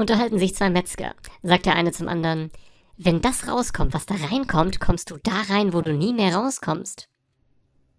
Unterhalten sich zwei Metzger. Sagt der eine zum anderen, wenn das rauskommt, was da reinkommt, kommst du da rein, wo du nie mehr rauskommst.